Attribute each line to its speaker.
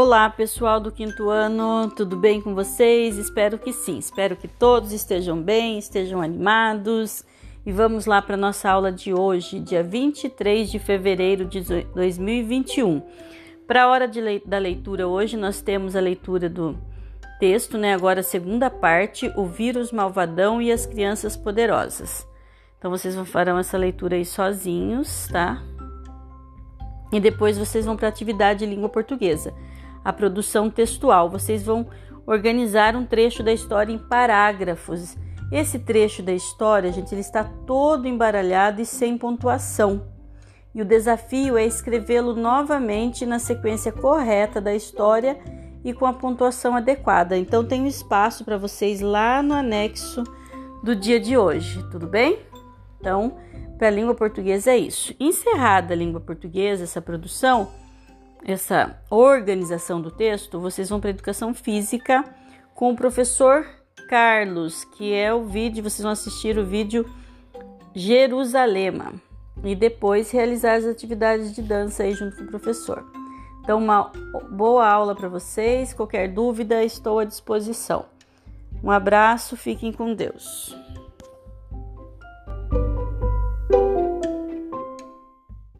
Speaker 1: Olá, pessoal do quinto ano, tudo bem com vocês? Espero que sim. Espero que todos estejam bem, estejam animados. E vamos lá para nossa aula de hoje, dia 23 de fevereiro de 2021. Para a hora le da leitura hoje, nós temos a leitura do texto, né? Agora a segunda parte, o vírus malvadão e as crianças poderosas. Então vocês farão essa leitura aí sozinhos, tá? E depois vocês vão para a atividade de língua portuguesa a produção textual. Vocês vão organizar um trecho da história em parágrafos. Esse trecho da história, gente, ele está todo embaralhado e sem pontuação. E o desafio é escrevê-lo novamente na sequência correta da história e com a pontuação adequada. Então tem um espaço para vocês lá no anexo do dia de hoje, tudo bem? Então, para a língua portuguesa é isso. Encerrada a língua portuguesa, essa produção, essa organização do texto, vocês vão para educação física com o professor Carlos, que é o vídeo, vocês vão assistir o vídeo Jerusalema e depois realizar as atividades de dança aí junto com o professor. Então, uma boa aula para vocês. Qualquer dúvida, estou à disposição. Um abraço, fiquem com Deus.